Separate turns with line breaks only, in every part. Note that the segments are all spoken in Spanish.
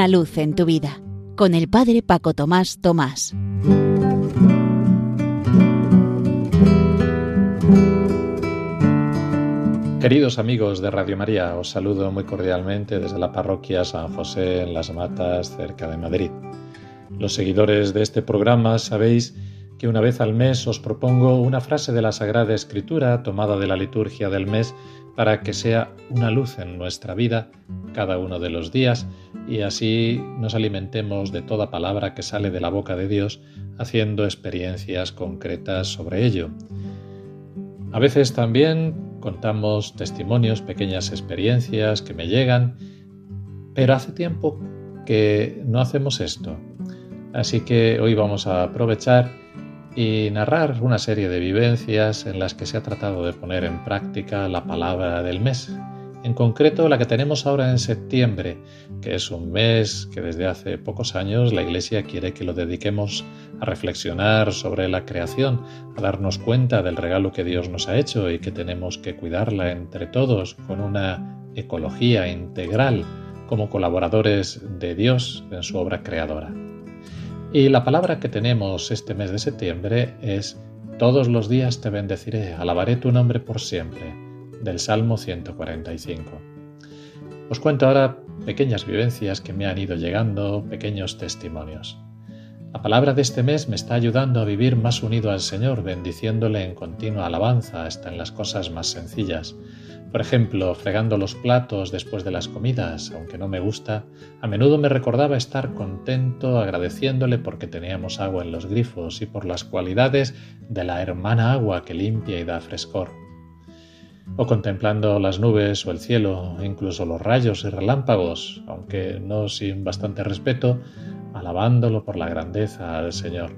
Una luz en tu vida con el Padre Paco Tomás Tomás.
Queridos amigos de Radio María, os saludo muy cordialmente desde la parroquia San José en Las Matas, cerca de Madrid. Los seguidores de este programa sabéis que una vez al mes os propongo una frase de la Sagrada Escritura tomada de la liturgia del mes para que sea una luz en nuestra vida cada uno de los días y así nos alimentemos de toda palabra que sale de la boca de Dios haciendo experiencias concretas sobre ello. A veces también contamos testimonios, pequeñas experiencias que me llegan, pero hace tiempo que no hacemos esto. Así que hoy vamos a aprovechar y narrar una serie de vivencias en las que se ha tratado de poner en práctica la palabra del mes. En concreto, la que tenemos ahora en septiembre, que es un mes que desde hace pocos años la Iglesia quiere que lo dediquemos a reflexionar sobre la creación, a darnos cuenta del regalo que Dios nos ha hecho y que tenemos que cuidarla entre todos con una ecología integral como colaboradores de Dios en su obra creadora. Y la palabra que tenemos este mes de septiembre es Todos los días te bendeciré, alabaré tu nombre por siempre, del Salmo 145. Os cuento ahora pequeñas vivencias que me han ido llegando, pequeños testimonios. La palabra de este mes me está ayudando a vivir más unido al Señor, bendiciéndole en continua alabanza hasta en las cosas más sencillas, por ejemplo, fregando los platos después de las comidas, aunque no me gusta, a menudo me recordaba estar contento agradeciéndole porque teníamos agua en los grifos y por las cualidades de la hermana agua que limpia y da frescor. O contemplando las nubes o el cielo, incluso los rayos y relámpagos, aunque no sin bastante respeto, alabándolo por la grandeza del Señor.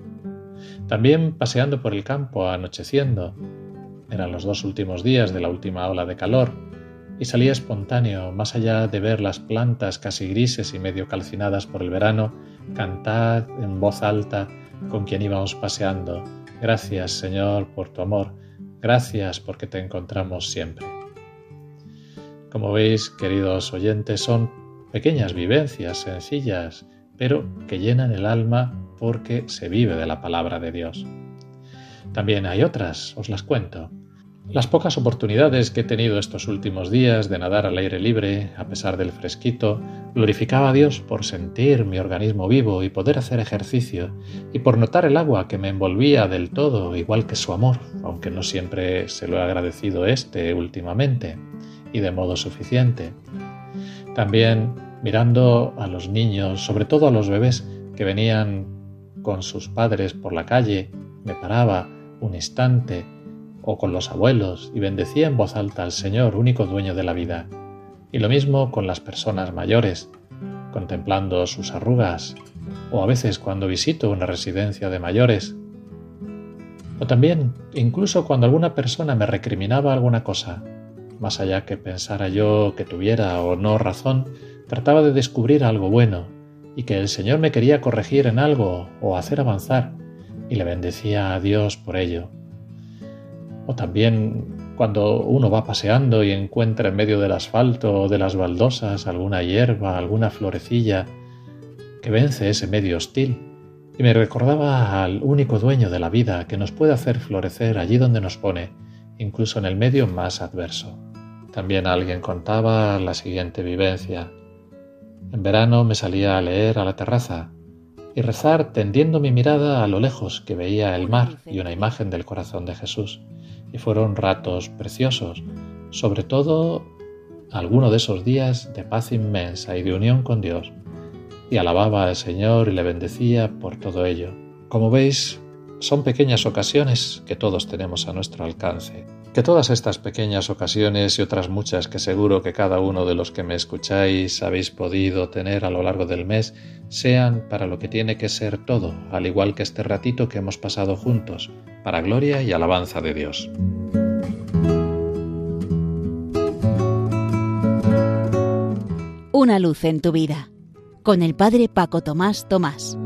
También paseando por el campo anocheciendo, eran los dos últimos días de la última ola de calor, y salía espontáneo, más allá de ver las plantas casi grises y medio calcinadas por el verano, cantar en voz alta con quien íbamos paseando. Gracias, Señor, por tu amor. Gracias porque te encontramos siempre. Como veis, queridos oyentes, son pequeñas vivencias sencillas, pero que llenan el alma porque se vive de la palabra de Dios. También hay otras, os las cuento. Las pocas oportunidades que he tenido estos últimos días de nadar al aire libre, a pesar del fresquito, glorificaba a Dios por sentir mi organismo vivo y poder hacer ejercicio, y por notar el agua que me envolvía del todo, igual que su amor, aunque no siempre se lo he agradecido este últimamente, y de modo suficiente. También mirando a los niños, sobre todo a los bebés que venían con sus padres por la calle, me paraba un instante o con los abuelos y bendecía en voz alta al Señor, único dueño de la vida. Y lo mismo con las personas mayores, contemplando sus arrugas, o a veces cuando visito una residencia de mayores. O también, incluso cuando alguna persona me recriminaba alguna cosa, más allá que pensara yo que tuviera o no razón, trataba de descubrir algo bueno y que el Señor me quería corregir en algo o hacer avanzar, y le bendecía a Dios por ello. O también cuando uno va paseando y encuentra en medio del asfalto o de las baldosas alguna hierba, alguna florecilla que vence ese medio hostil. Y me recordaba al único dueño de la vida que nos puede hacer florecer allí donde nos pone, incluso en el medio más adverso. También alguien contaba la siguiente vivencia. En verano me salía a leer a la terraza y rezar tendiendo mi mirada a lo lejos que veía el mar y una imagen del corazón de Jesús y fueron ratos preciosos, sobre todo alguno de esos días de paz inmensa y de unión con Dios, y alababa al Señor y le bendecía por todo ello. Como veis, son pequeñas ocasiones que todos tenemos a nuestro alcance. Que todas estas pequeñas ocasiones y otras muchas que seguro que cada uno de los que me escucháis habéis podido tener a lo largo del mes sean para lo que tiene que ser todo, al igual que este ratito que hemos pasado juntos, para gloria y alabanza de Dios.
Una luz en tu vida, con el Padre Paco Tomás Tomás.